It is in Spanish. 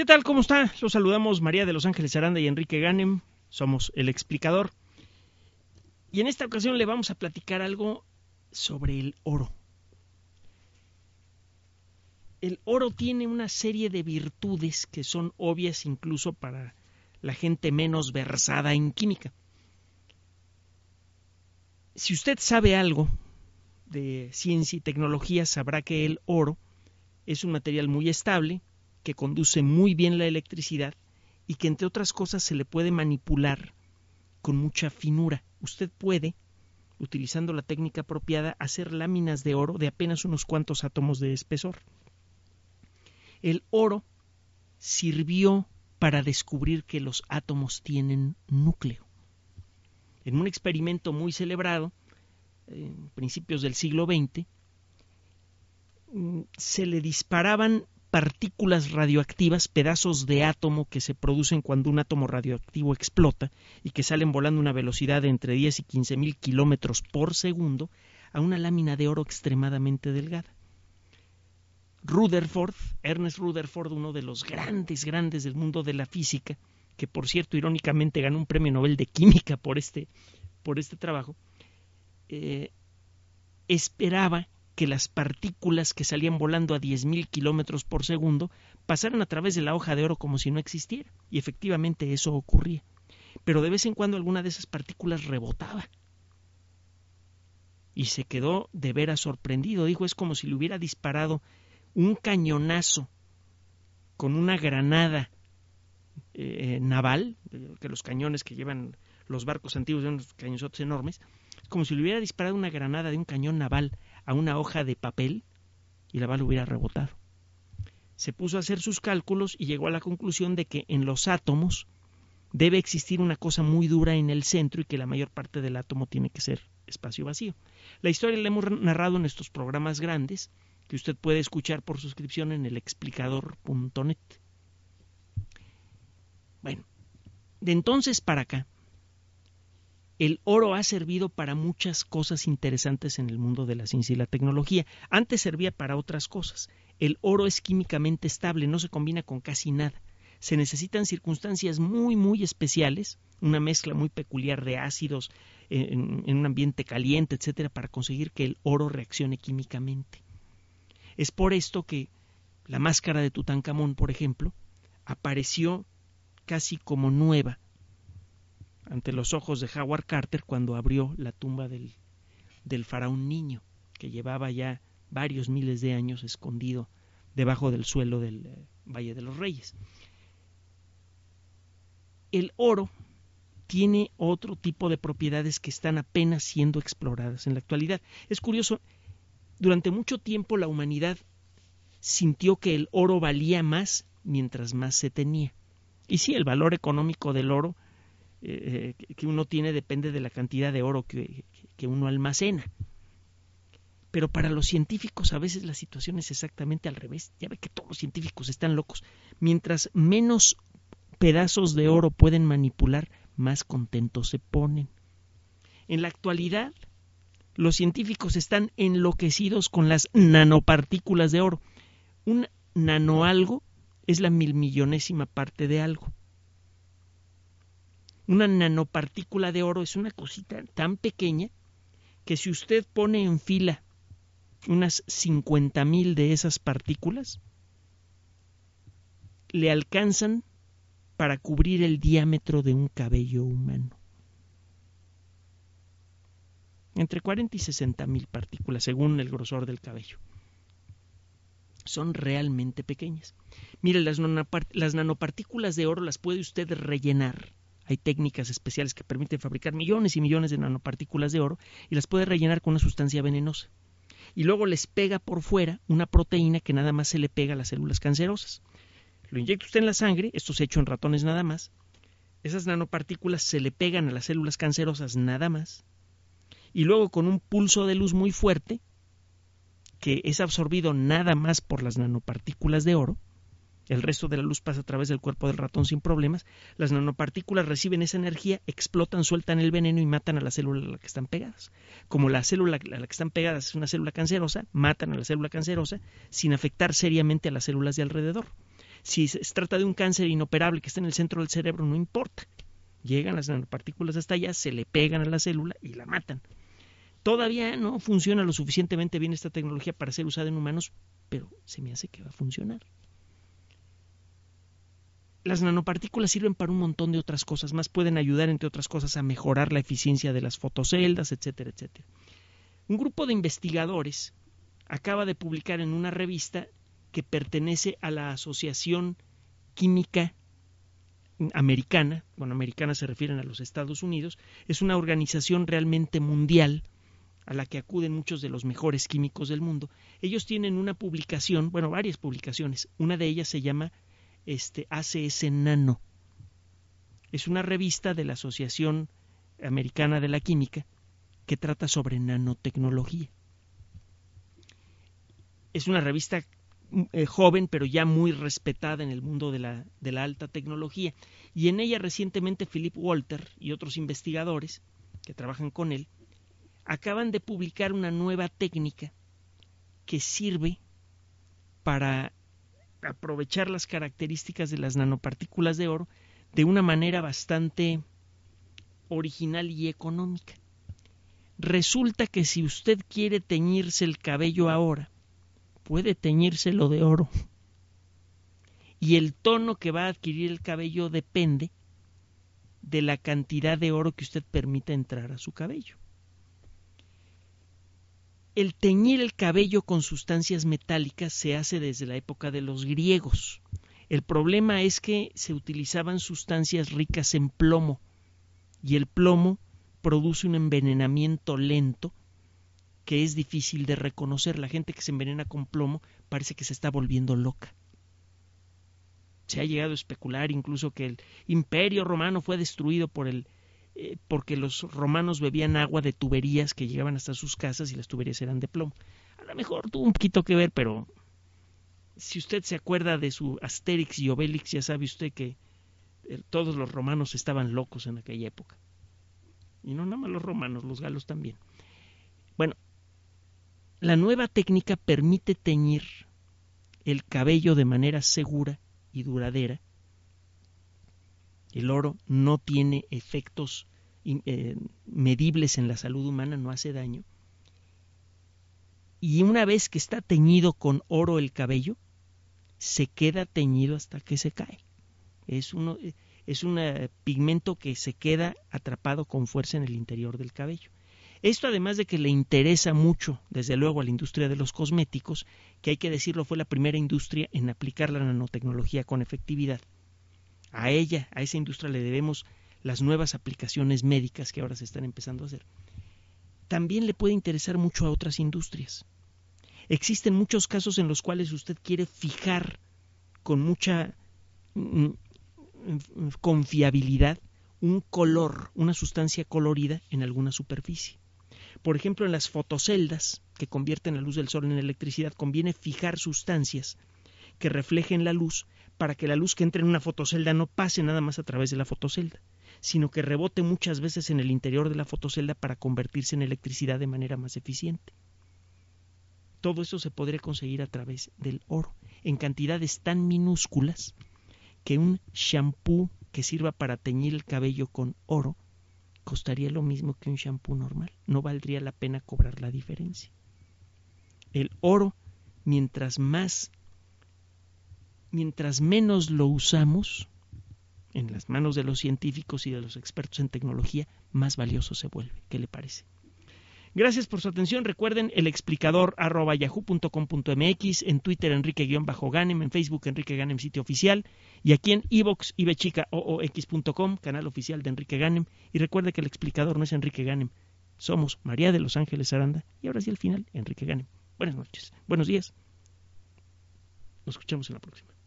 ¿Qué tal? ¿Cómo está? Los saludamos María de Los Ángeles Aranda y Enrique Ganem. Somos el explicador. Y en esta ocasión le vamos a platicar algo sobre el oro. El oro tiene una serie de virtudes que son obvias incluso para la gente menos versada en química. Si usted sabe algo de ciencia y tecnología, sabrá que el oro es un material muy estable, que conduce muy bien la electricidad y que entre otras cosas se le puede manipular con mucha finura. Usted puede, utilizando la técnica apropiada, hacer láminas de oro de apenas unos cuantos átomos de espesor. El oro sirvió para descubrir que los átomos tienen núcleo. En un experimento muy celebrado, en principios del siglo XX, mm, se le disparaban partículas radioactivas, pedazos de átomo que se producen cuando un átomo radioactivo explota y que salen volando a una velocidad de entre 10 y 15 mil kilómetros por segundo a una lámina de oro extremadamente delgada. Rutherford, Ernest Rutherford, uno de los grandes, grandes del mundo de la física, que por cierto irónicamente ganó un premio Nobel de Química por este, por este trabajo, eh, esperaba que las partículas que salían volando a 10.000 kilómetros por segundo pasaran a través de la hoja de oro como si no existiera. Y efectivamente eso ocurría. Pero de vez en cuando alguna de esas partículas rebotaba. Y se quedó de veras sorprendido. Dijo, es como si le hubiera disparado un cañonazo con una granada eh, naval, que los cañones que llevan los barcos antiguos son unos cañones enormes, es como si le hubiera disparado una granada de un cañón naval a una hoja de papel y la bala hubiera rebotado. Se puso a hacer sus cálculos y llegó a la conclusión de que en los átomos debe existir una cosa muy dura en el centro y que la mayor parte del átomo tiene que ser espacio vacío. La historia la hemos narrado en estos programas grandes que usted puede escuchar por suscripción en el explicador.net. Bueno, de entonces para acá, el oro ha servido para muchas cosas interesantes en el mundo de la ciencia y la tecnología. Antes servía para otras cosas. El oro es químicamente estable, no se combina con casi nada. Se necesitan circunstancias muy, muy especiales, una mezcla muy peculiar de ácidos en, un ambiente caliente, etcétera, para conseguir que el oro reaccione químicamente. Es por esto que la máscara de Tutankamón, por ejemplo, apareció casi como nueva ante los ojos de Howard Carter cuando abrió la tumba del, faraón niño, que llevaba ya varios miles de años escondido debajo del suelo del eh, Valle de los Reyes. El oro tiene otro tipo de propiedades que están apenas siendo exploradas en la actualidad. Es curioso, durante mucho tiempo la humanidad sintió que el oro valía más mientras más se tenía. Y sí, el valor económico del oro eh, que uno tiene depende de la cantidad de oro que, que uno almacena. Pero para los científicos a veces la situación es exactamente al revés. Ya ve que todos los científicos están locos. Mientras menos pedazos de oro pueden manipular, más contentos se ponen. En la actualidad, los científicos están enloquecidos con las nanopartículas de oro. Un nanoalgo es la milmillonésima parte de algo. Una nanopartícula de oro es una cosita tan pequeña que si usted pone en fila unas 50.000 de esas partículas, le alcanzan para cubrir el diámetro de un cabello humano. Entre 40 y 60 mil partículas, según el grosor del cabello. Son realmente pequeñas. Mire, las, las nanopartículas de oro las puede usted rellenar hay técnicas especiales que permiten fabricar millones y millones de nanopartículas de oro y las puede rellenar con una sustancia venenosa. Y luego les pega por fuera una proteína que nada más se le pega a las células cancerosas. Lo inyecta usted en la sangre, esto se ha hecho en ratones nada más. Esas nanopartículas se le pegan a las células cancerosas nada más. Y luego con un pulso de luz muy fuerte, que es absorbido nada más por las nanopartículas de oro, el resto de la luz pasa a través del cuerpo del ratón sin problemas, las nanopartículas reciben esa energía, explotan, sueltan el veneno y matan a la célula a la que están pegadas. Como la célula a la que están pegadas es una célula cancerosa, matan a la célula cancerosa sin afectar seriamente a las células de alrededor. Si se trata de un cáncer inoperable que está en el centro del cerebro, no importa. Llegan las nanopartículas hasta allá, se le pegan a la célula y la matan. Todavía no funciona lo suficientemente bien esta tecnología para ser usada en humanos, pero se me hace que va a funcionar. Las nanopartículas sirven para un montón de otras cosas más, pueden ayudar, entre otras cosas, a mejorar la eficiencia de las fotoceldas, etcétera, etcétera. Un grupo de investigadores acaba de publicar en una revista que pertenece a la Asociación Química Americana, bueno, americana se refieren a los Estados Unidos, es una organización realmente mundial a la que acuden muchos de los mejores químicos del mundo. Ellos tienen una publicación, bueno, varias publicaciones, una de ellas se llama este, ACS Nano. Es una revista de la Asociación Americana de la Química que trata sobre nanotecnología. Es una revista eh, joven, pero ya muy respetada en el mundo de la, de la alta tecnología. Y en ella recientemente Philip Walter y otros investigadores que trabajan con él acaban de publicar una nueva técnica que sirve para aprovechar las características de las nanopartículas de oro de una manera bastante original y económica. Resulta que si usted quiere teñirse el cabello ahora, puede teñírselo de oro. Y el tono que va a adquirir el cabello depende de la cantidad de oro que usted permita entrar a su cabello. El teñir el cabello con sustancias metálicas se hace desde la época de los griegos. El problema es que se utilizaban sustancias ricas en plomo y el plomo produce un envenenamiento lento que es difícil de reconocer. La gente que se envenena con plomo parece que se está volviendo loca. Se ha llegado a especular incluso que el imperio romano fue destruido por el eh, porque los romanos bebían agua de tuberías que llegaban hasta sus casas y las tuberías eran de plomo. A lo mejor tuvo un poquito que ver, pero si usted se acuerda de su Asterix y Obelix, ya sabe usted que eh, todos los romanos estaban locos en aquella época. Y no nada más los romanos, los galos también. Bueno, la nueva técnica permite teñir el cabello de manera segura y duradera el oro no tiene efectos eh, medibles en la salud humana, no hace daño. Y una vez que está teñido con oro el cabello, se queda teñido hasta que se cae. Es, uno, es un eh, pigmento que se queda atrapado con fuerza en el interior del cabello. Esto además de que le interesa mucho, desde luego, a la industria de los cosméticos, que hay que decirlo fue la primera industria en aplicar la nanotecnología con efectividad a ella, a esa industria le debemos las nuevas aplicaciones médicas que ahora se están empezando a hacer. También le puede interesar mucho a otras industrias. Existen muchos casos en los cuales usted quiere fijar con mucha mm, mm, confiabilidad un color, una sustancia colorida en alguna superficie. Por ejemplo, en las fotoceldas que convierten la luz del sol en electricidad, conviene fijar sustancias que reflejen la luz para que la luz que entre en una fotocelda no pase nada más a través de la fotocelda, sino que rebote muchas veces en el interior de la fotocelda para convertirse en electricidad de manera más eficiente. Todo eso se podría conseguir a través del oro, en cantidades tan minúsculas que un shampoo que sirva para teñir el cabello con oro costaría lo mismo que un shampoo normal. No valdría la pena cobrar la diferencia. El oro, mientras más mientras menos lo usamos en las manos de los científicos y de los expertos en tecnología, más valioso se vuelve. ¿Qué le parece? Gracias por su atención. Recuerden el explicador arroba yahoo.com.mx, en Twitter Enrique-Ganem, en Facebook Enrique Ganem, sitio oficial, y aquí en ibchicaoox.com, canal oficial de Enrique Ganem. Y recuerde que el explicador no es Enrique Ganem, somos María de los Ángeles Aranda, y ahora sí al final, Enrique Ganem. Buenas noches, buenos días. Nos escuchamos en la próxima.